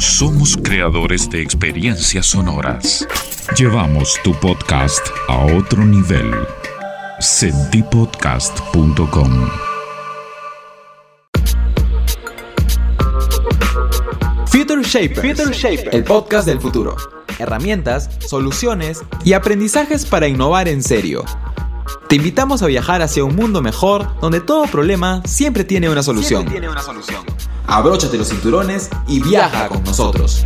Somos creadores de experiencias sonoras. Llevamos tu podcast a otro nivel. Sentipodcast.com Future Shapers, el podcast del futuro. Herramientas, soluciones y aprendizajes para innovar en serio. Te invitamos a viajar hacia un mundo mejor donde todo problema siempre tiene una solución. Siempre tiene una solución. Abróchate los cinturones y viaja con nosotros.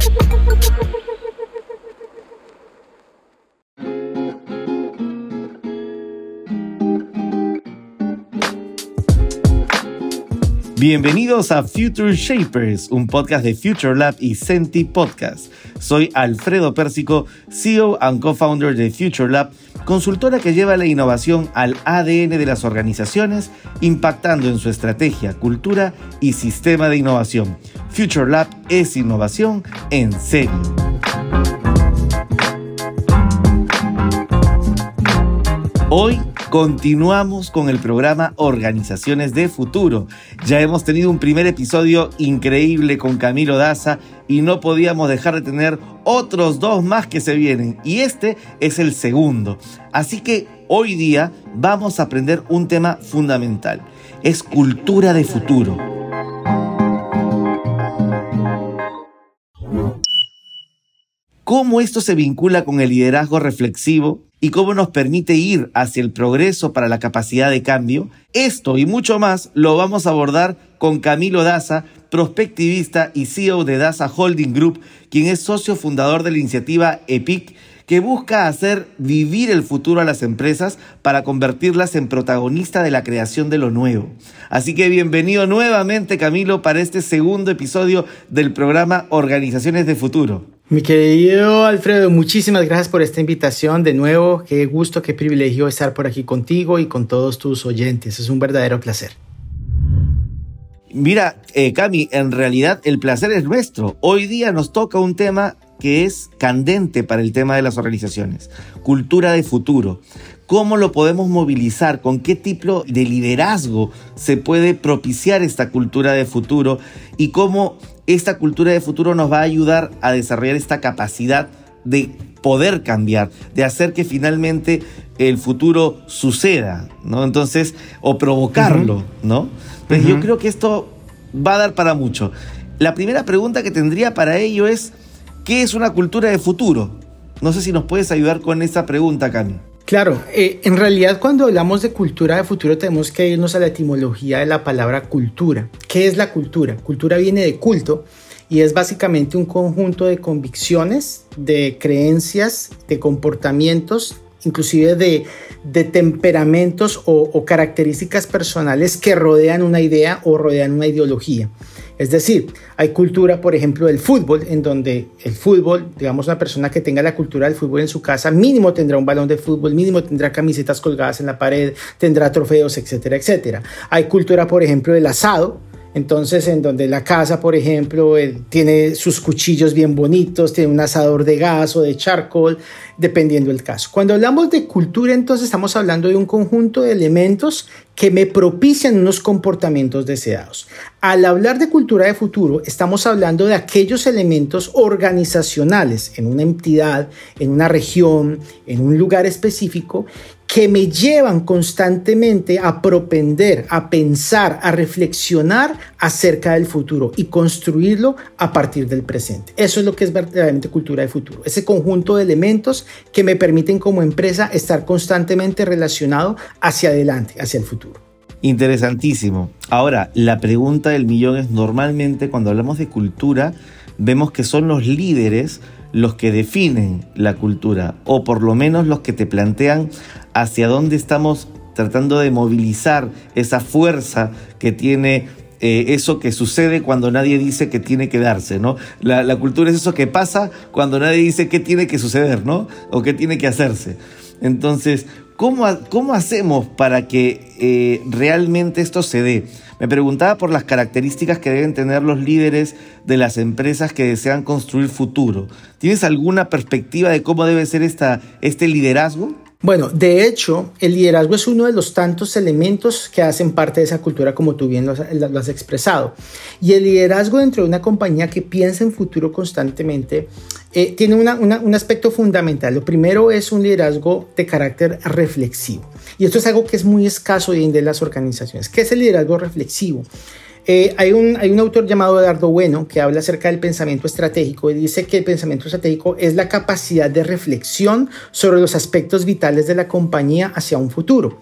Bienvenidos a Future Shapers, un podcast de Future Lab y Senti Podcast. Soy Alfredo Pérsico, CEO and co-founder de Future Lab, consultora que lleva la innovación al ADN de las organizaciones, impactando en su estrategia, cultura y sistema de innovación. Future Lab es innovación en serio. Hoy continuamos con el programa Organizaciones de Futuro. Ya hemos tenido un primer episodio increíble con Camilo Daza y no podíamos dejar de tener otros dos más que se vienen y este es el segundo. Así que hoy día vamos a aprender un tema fundamental. Es cultura de futuro. cómo esto se vincula con el liderazgo reflexivo y cómo nos permite ir hacia el progreso para la capacidad de cambio. Esto y mucho más lo vamos a abordar con Camilo Daza, prospectivista y CEO de Daza Holding Group, quien es socio fundador de la iniciativa EPIC, que busca hacer vivir el futuro a las empresas para convertirlas en protagonista de la creación de lo nuevo. Así que bienvenido nuevamente Camilo para este segundo episodio del programa Organizaciones de Futuro. Mi querido Alfredo, muchísimas gracias por esta invitación. De nuevo, qué gusto, qué privilegio estar por aquí contigo y con todos tus oyentes. Es un verdadero placer. Mira, eh, Cami, en realidad el placer es nuestro. Hoy día nos toca un tema que es candente para el tema de las organizaciones, cultura de futuro. ¿Cómo lo podemos movilizar? ¿Con qué tipo de liderazgo se puede propiciar esta cultura de futuro? ¿Y cómo esta cultura de futuro nos va a ayudar a desarrollar esta capacidad de poder cambiar, de hacer que finalmente el futuro suceda, ¿no? Entonces, o provocarlo, ¿no? Pues yo creo que esto va a dar para mucho. La primera pregunta que tendría para ello es, ¿qué es una cultura de futuro? No sé si nos puedes ayudar con esa pregunta, Cami. Claro, eh, en realidad cuando hablamos de cultura de futuro tenemos que irnos a la etimología de la palabra cultura. ¿Qué es la cultura? Cultura viene de culto y es básicamente un conjunto de convicciones, de creencias, de comportamientos, inclusive de, temperamentos o, o características personales que rodean una idea o rodean una ideología. Es decir, hay cultura, por ejemplo, del fútbol, en donde el fútbol, digamos, una persona que tenga la cultura del fútbol en su casa, mínimo tendrá un balón de fútbol, mínimo tendrá camisetas colgadas en la pared, tendrá trofeos, etcétera, etcétera. Hay cultura, por ejemplo, del asado, entonces, en donde la casa, por ejemplo, tiene sus cuchillos bien bonitos, tiene un asador de gas o de charcoal, dependiendo del caso. Cuando hablamos de cultura, entonces estamos hablando de un conjunto de elementos que me propician unos comportamientos deseados. Al hablar de cultura de futuro, estamos hablando de aquellos elementos organizacionales en una entidad, en una región, en un lugar específico, que me llevan constantemente a propender, a pensar, a reflexionar acerca del futuro y construirlo a partir del presente. Eso es lo que es verdaderamente cultura de futuro, ese conjunto de elementos que me permiten como empresa estar constantemente relacionado hacia adelante, hacia el futuro. Interesantísimo. Ahora, la pregunta del millón es normalmente cuando hablamos de cultura, vemos que son los líderes los que definen la cultura, o por lo menos los que te plantean hacia dónde estamos tratando de movilizar esa fuerza que tiene eh, eso que sucede cuando nadie dice que tiene que darse, ¿no? La, cultura es eso que pasa cuando nadie dice qué tiene que suceder, ¿no? O qué tiene que hacerse. Entonces, ¿cómo, cómo hacemos para que eh, realmente esto se dé? Me preguntaba por las características que deben tener los líderes de las empresas que desean construir futuro. ¿Tienes alguna perspectiva de cómo debe ser esta, este liderazgo? Bueno, de hecho, el liderazgo es uno de los tantos elementos que hacen parte de esa cultura, como tú bien lo, has expresado. Y el liderazgo dentro de una compañía que piensa en futuro constantemente eh, tiene un aspecto fundamental. Lo primero es un liderazgo de carácter reflexivo. Y esto es algo que es muy escaso hoy en las organizaciones. ¿Qué es el liderazgo reflexivo? Eh, hay, un, hay un autor llamado Eduardo Bueno que habla acerca del pensamiento estratégico y dice que el pensamiento estratégico es la capacidad de reflexión sobre los aspectos vitales de la compañía hacia un futuro.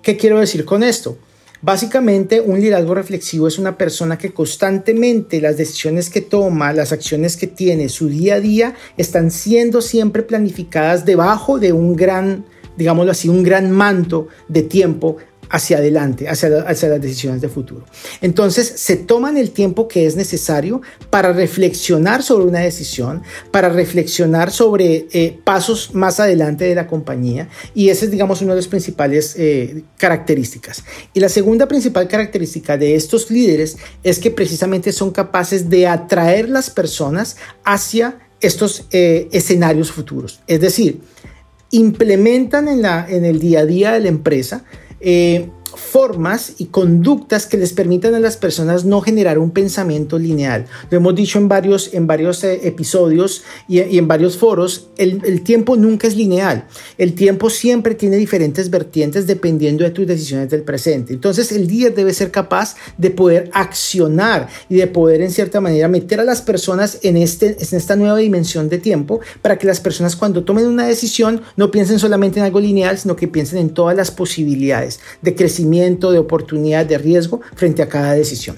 ¿Qué quiero decir con esto? Básicamente, un liderazgo reflexivo es una persona que constantemente las decisiones que toma, las acciones que tiene, su día a día, están siendo siempre planificadas debajo de un gran, digámoslo así, un gran manto de tiempo hacia adelante, hacia, las decisiones de futuro. Entonces, se toman el tiempo que es necesario para reflexionar sobre una decisión, para reflexionar sobre eh, pasos más adelante de la compañía y esa es, digamos, una de las principales eh, características. Y la segunda principal característica de estos líderes es que precisamente son capaces de atraer las personas hacia estos eh, escenarios futuros. Es decir, implementan en, la, en el día a día de la empresa eh, formas y conductas que les permitan a las personas no generar un pensamiento lineal. Lo hemos dicho en varios, en varios eh, episodios y, en varios foros, el, tiempo nunca es lineal. El tiempo siempre tiene diferentes vertientes dependiendo de tus decisiones del presente. Entonces el líder debe ser capaz de poder accionar y de poder en cierta manera meter a las personas en, este, en esta nueva dimensión de tiempo para que las personas cuando tomen una decisión no piensen solamente en algo lineal, sino que piensen en todas las posibilidades de crecimiento de oportunidad, de riesgo frente a cada decisión.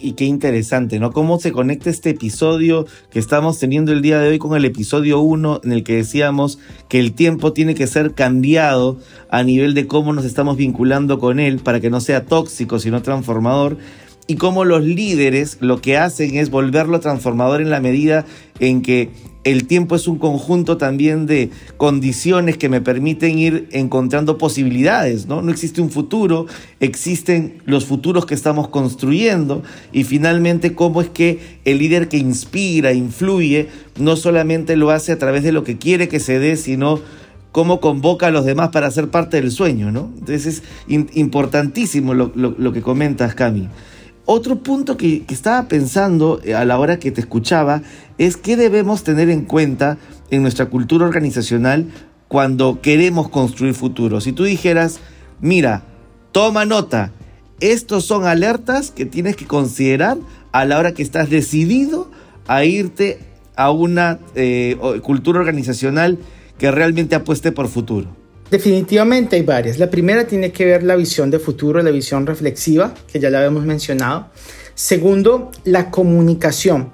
Y qué interesante, ¿no? Cómo se conecta este episodio que estamos teniendo el día de hoy con el episodio 1 en el que decíamos que el tiempo tiene que ser cambiado a nivel de cómo nos estamos vinculando con él para que no sea tóxico, sino transformador y cómo los líderes lo que hacen es volverlo transformador en la medida en que el tiempo es un conjunto también de condiciones que me permiten ir encontrando posibilidades, ¿no? No existe un futuro, existen los futuros que estamos construyendo y finalmente cómo es que el líder que inspira, influye, no solamente lo hace a través de lo que quiere que se dé, sino cómo convoca a los demás para ser parte del sueño, ¿no? Entonces es importantísimo lo, lo que comentas, Cami. Otro punto que, estaba pensando eh, a la hora que te escuchaba es qué debemos tener en cuenta en nuestra cultura organizacional cuando queremos construir futuro. Si tú dijeras, mira, toma nota, estos son alertas que tienes que considerar a la hora que estás decidido a irte a una eh, cultura organizacional que realmente apueste por futuro. Definitivamente hay varias. La primera tiene que ver la visión de futuro, la visión reflexiva, que ya la habíamos mencionado. Segundo, la comunicación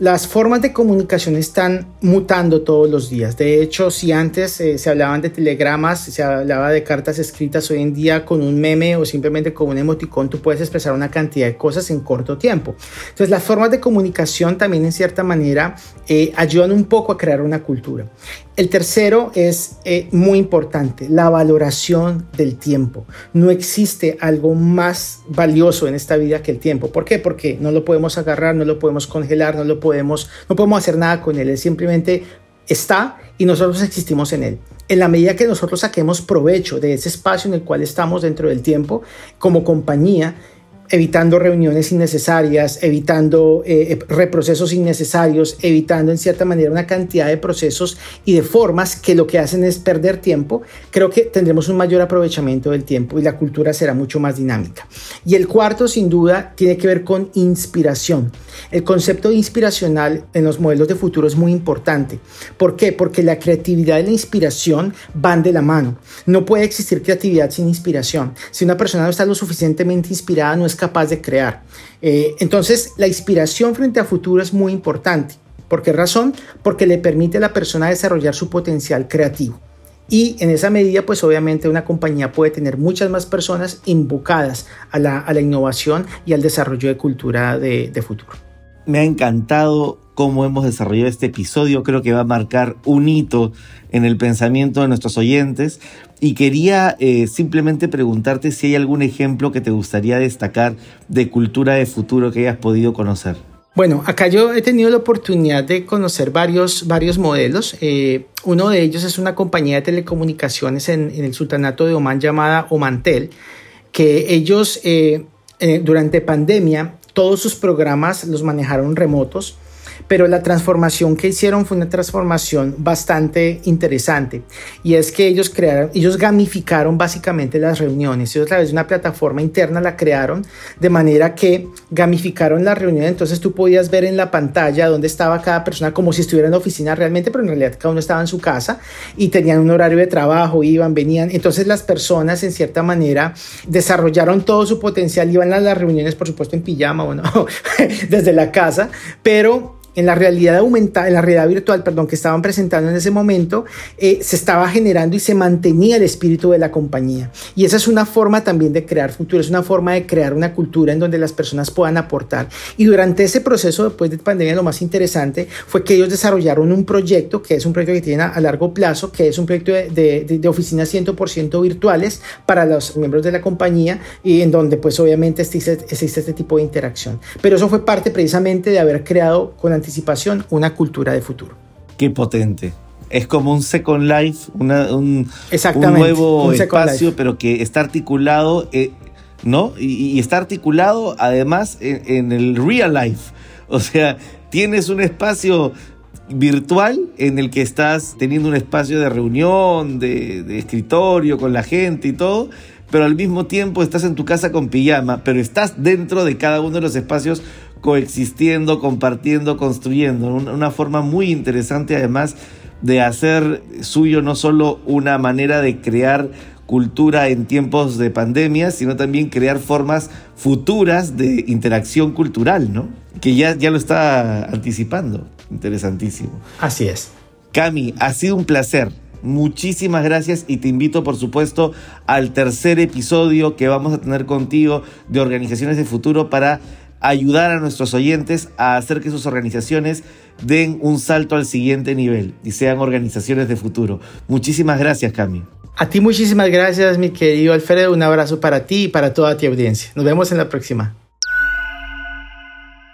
las formas de comunicación están mutando todos los días. De hecho, si antes eh, se hablaban de telegramas, se hablaba de cartas escritas, hoy en día con un meme o simplemente con un emoticón tú puedes expresar una cantidad de cosas en corto tiempo. Entonces, las formas de comunicación también en cierta manera eh, ayudan un poco a crear una cultura. El tercero es eh, muy importante, la valoración del tiempo. No existe algo más valioso en esta vida que el tiempo. ¿Por qué? Porque no lo podemos agarrar, no lo podemos congelar, no lo podemos, no podemos hacer nada con él. Él simplemente está y nosotros existimos en él. En la medida que nosotros saquemos provecho de ese espacio en el cual estamos dentro del tiempo, como compañía, evitando reuniones innecesarias, evitando eh, eh, reprocesos innecesarios, evitando en cierta manera una cantidad de procesos y de formas que lo que hacen es perder tiempo, creo que tendremos un mayor aprovechamiento del tiempo y la cultura será mucho más dinámica. Y el cuarto, sin duda, tiene que ver con inspiración. El concepto inspiracional en los modelos de futuro es muy importante. ¿Por qué? Porque la creatividad y la inspiración van de la mano. No puede existir creatividad sin inspiración. Si una persona no está lo suficientemente inspirada, no es capaz de crear. Eh, entonces, la inspiración frente a futuro es muy importante. ¿Por qué razón? Porque le permite a la persona desarrollar su potencial creativo. Y en esa medida, pues obviamente una compañía puede tener muchas más personas invocadas a la, innovación y al desarrollo de cultura de, futuro. Me ha encantado cómo hemos desarrollado este episodio. Creo que va a marcar un hito en el pensamiento de nuestros oyentes. Y quería eh, simplemente preguntarte si hay algún ejemplo que te gustaría destacar de cultura de futuro que hayas podido conocer. Bueno, acá yo he tenido la oportunidad de conocer varios, varios modelos. Eh, uno de ellos es una compañía de telecomunicaciones en, el sultanato de Oman llamada Omantel, que ellos eh, eh, durante pandemia todos sus programas los manejaron remotos pero la transformación que hicieron fue una transformación bastante interesante. Y es que ellos crearon, ellos gamificaron básicamente las reuniones, ellos a través de una plataforma interna la crearon de manera que gamificaron la reunión, entonces tú podías ver en la pantalla dónde estaba cada persona como si estuviera en la oficina realmente, pero en realidad cada uno estaba en su casa y tenían un horario de trabajo, iban, venían, entonces las personas en cierta manera desarrollaron todo su potencial, iban a las reuniones por supuesto en pijama o no, desde la casa, pero en la realidad aumentada, en la realidad virtual, perdón, que estaban presentando en ese momento, eh, se estaba generando y se mantenía el espíritu de la compañía. Y esa es una forma también de crear futuro, es una forma de crear una cultura en donde las personas puedan aportar. Y durante ese proceso, después de pandemia, lo más interesante fue que ellos desarrollaron un proyecto, que es un proyecto que tiene a, largo plazo, que es un proyecto de, de, de oficinas 100% virtuales para los miembros de la compañía y en donde pues obviamente existe, existe este tipo de interacción. Pero eso fue parte precisamente de haber creado con anticipación una cultura de futuro. Qué potente. Es como un Second Life, un, un, nuevo espacio, pero que está articulado, eh, ¿no? Y, está articulado además en, el real life. O sea, tienes un espacio virtual en el que estás teniendo un espacio de reunión, de, de, escritorio con la gente y todo, pero al mismo tiempo estás en tu casa con pijama, pero estás dentro de cada uno de los espacios coexistiendo, compartiendo, construyendo. Una forma muy interesante además de hacer suyo no solo una manera de crear cultura en tiempos de pandemia, sino también crear formas futuras de interacción cultural, ¿no? Que ya, ya lo está anticipando. Interesantísimo. Así es. Cami, ha sido un placer. Muchísimas gracias y te invito por supuesto al tercer episodio que vamos a tener contigo de Organizaciones de Futuro para ayudar a nuestros oyentes a hacer que sus organizaciones den un salto al siguiente nivel y sean organizaciones de futuro. Muchísimas gracias, Cami. A ti muchísimas gracias, mi querido Alfredo. Un abrazo para ti y para toda tu audiencia. Nos vemos en la próxima.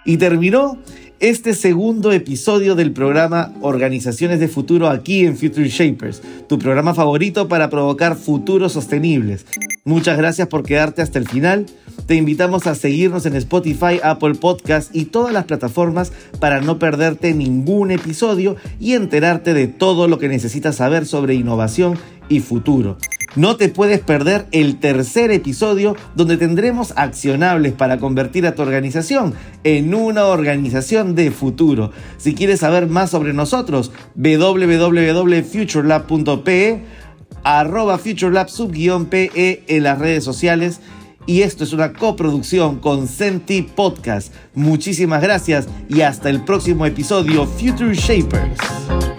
Y terminó este segundo episodio del programa Organizaciones de Futuro aquí en Future Shapers, tu programa favorito para provocar futuros sostenibles. Muchas gracias por quedarte hasta el final. Te invitamos a seguirnos en Spotify, Apple Podcast y todas las plataformas para no perderte ningún episodio y enterarte de todo lo que necesitas saber sobre innovación y futuro. No te puedes perder el tercer episodio donde tendremos accionables para convertir a tu organización en una organización de futuro. Si quieres saber más sobre nosotros, www.futurelab.pe, arroba futurelab pe en las redes sociales. Y esto es una coproducción con Senti Podcast. Muchísimas gracias y hasta el próximo episodio Future Shapers.